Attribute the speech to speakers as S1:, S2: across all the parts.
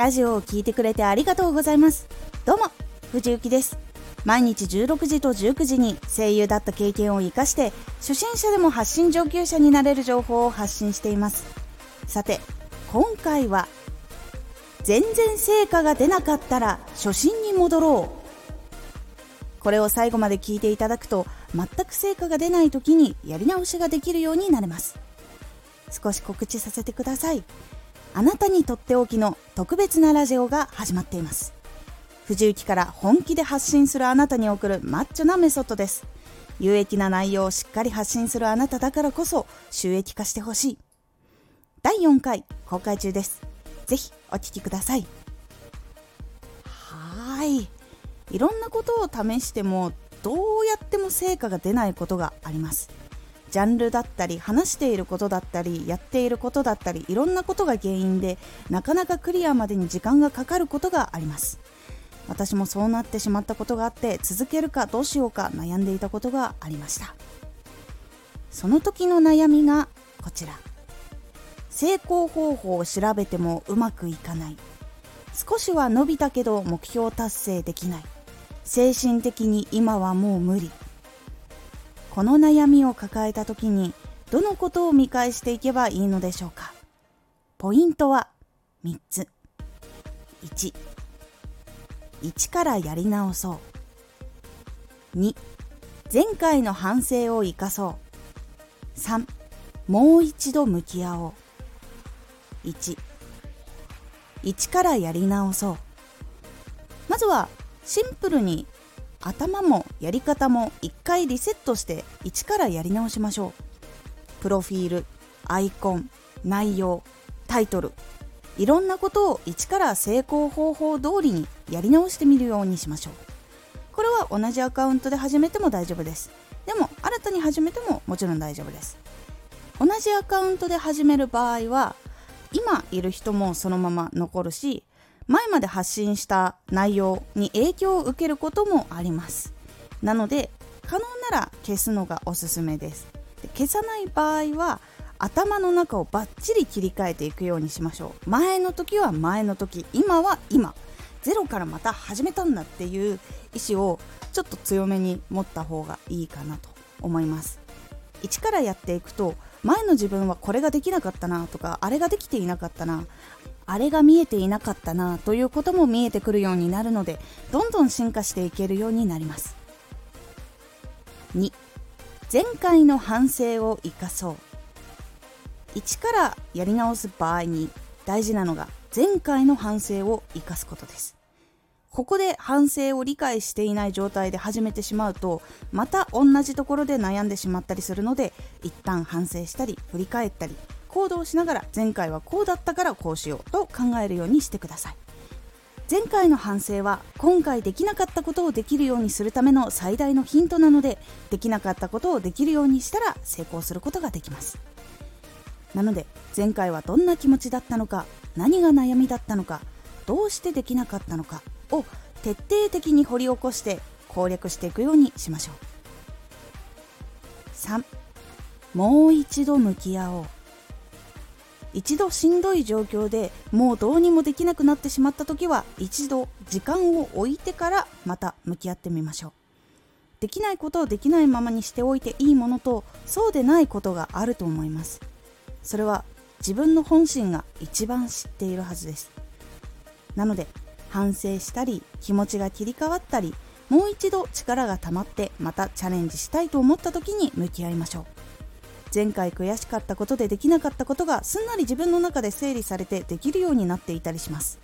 S1: ラジオを聞いてくれてありがとうございます。どうも藤幸です。毎日16時と19時に声優だった経験を生かして初心者でも発信上級者になれる情報を発信しています。さて今回は全然成果が出なかったら初心に戻ろう。これを最後まで聞いていただくと全く成果が出ない時にやり直しができるようになれます。少し告知させてください。あなたにとっておきの特別なラジオが始まっています。藤雪から本気で発信するあなたに送るマッチョなメソッドです。有益な内容をしっかり発信するあなただからこそ収益化してほしい。第4回公開中です。ぜひお聴きください。はい。いろんなことを試してもどうやっても成果が出ないことがあります。ジャンルだったり話していることだったりやっていることだったりいろんなことが原因でなかなかクリアまでに時間がかかることがあります。私もそうなってしまったことがあって続けるかどうしようか悩んでいたことがありました。その時の悩みがこちら。成功方法を調べてもうまくいかない。少しは伸びたけど目標達成できない。精神的に今はもう無理。この悩みを抱えた時にどのことを見返していけばいいのでしょうか？ポイントは3つ。1 1からやり直そう。2前回の反省を生かそう。3もう一度向き合おう。1 1からやり直そう。まずはシンプルに頭もやり方も一回リセットして一からやり直しましょう。プロフィールアイコン内容タイトル。いろんなことを一から成功方法通りにやり直してみるようにしましょう。これは同じアカウントで始めても大丈夫です。でも新たに始めてももちろん大丈夫です。同じアカウントで始める場合は今いる人もそのまま残るし前まで発信した内容に影響を受けることもあります。なので可能なら消すのがおすすめです。で消さない場合は頭の中をバッチリ切り替えていくようにしましょう。前の時は前の時今は今。ゼロからまた始めたんだっていう意思をちょっと強めに持った方がいいかなと思います。一からやっていくと前の自分はこれができなかったなとかあれができていなかったな。あれが見えていなかったなということも見えてくるようになるのでどんどん進化していけるようになります。2前回の反省を生かそう。1からやり直す場合に大事なのが前回の反省を生かすことです。ここで反省を理解していない状態で始めてしまうとまた同じところで悩んでしまったりするので一旦反省したり振り返ったり行動しながら前回はこうだったからこうしようと考えるようにしてください。前回の反省は今回できなかったことをできるようにするための最大のヒントなのでできなかったことをできるようにしたら成功することができます。なので前回はどんな気持ちだったのか何が悩みだったのかどうしてできなかったのかを徹底的に掘り起こして攻略していくようにしましょう。3もう一度向き合おう。一度しんどい状況でもうどうにもできなくなってしまった時は一度時間を置いてからまた向き合ってみましょう。できないことをできないままにしておいていいものとそうでないことがあると思います。それは自分の本心が一番知っているはずです。なので反省したり気持ちが切り替わったりもう一度力が溜まってまたチャレンジしたいと思った時に向き合いましょう。前回悔しかったことでできなかったことがすんなり自分の中で整理されてできるようになっていたりします。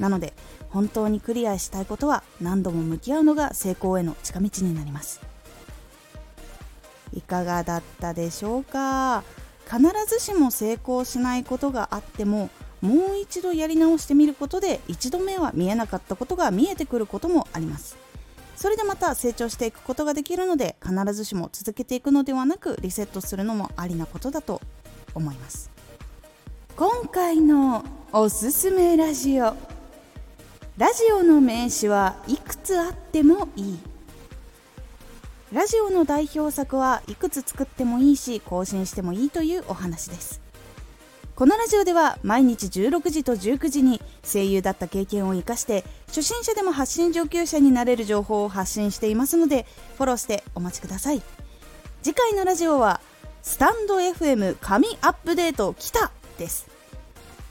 S1: なので本当にクリアしたいことは何度も向き合うのが成功への近道になります。いかがだったでしょうか？必ずしも成功しないことがあってももう一度やり直してみることで一度目は見えなかったことが見えてくることもあります。それでまた成長していくことができるので必ずしも続けていくのではなくリセットするのもありなことだと思います。今回のおすすめラジオラジオの名詞はいくつあってもいい。ラジオの代表作はいくつ作ってもいいし更新してもいいというお話です。このラジオでは毎日16時と19時に声優だった経験を生かして初心者でも発信上級者になれる情報を発信していますのでフォローしてお待ちください。次回のラジオはスタンド FM 神アップデート来たです。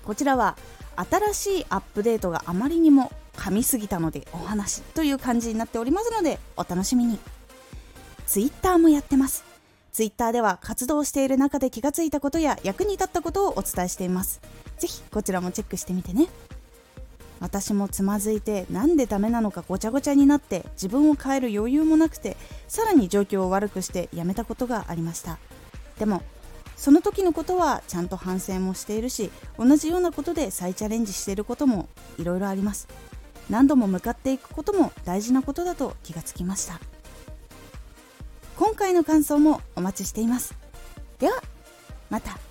S1: こちらは新しいアップデートがあまりにも噛みすぎたのでお話という感じになっておりますのでお楽しみに。Twitter もやってます。ツイッターでは活動している中で気がついたことや役に立ったことをお伝えしています。ぜひこちらもチェックしてみてね。私もつまずいてなんでダメなのかごちゃごちゃになって自分を変える余裕もなくてさらに状況を悪くしてやめたことがありました。でもその時のことはちゃんと反省もしているし同じようなことで再チャレンジしていることもいろいろあります。何度も向かっていくことも大事なことだと気がつきました。今回の感想もお待ちしています。ではまた。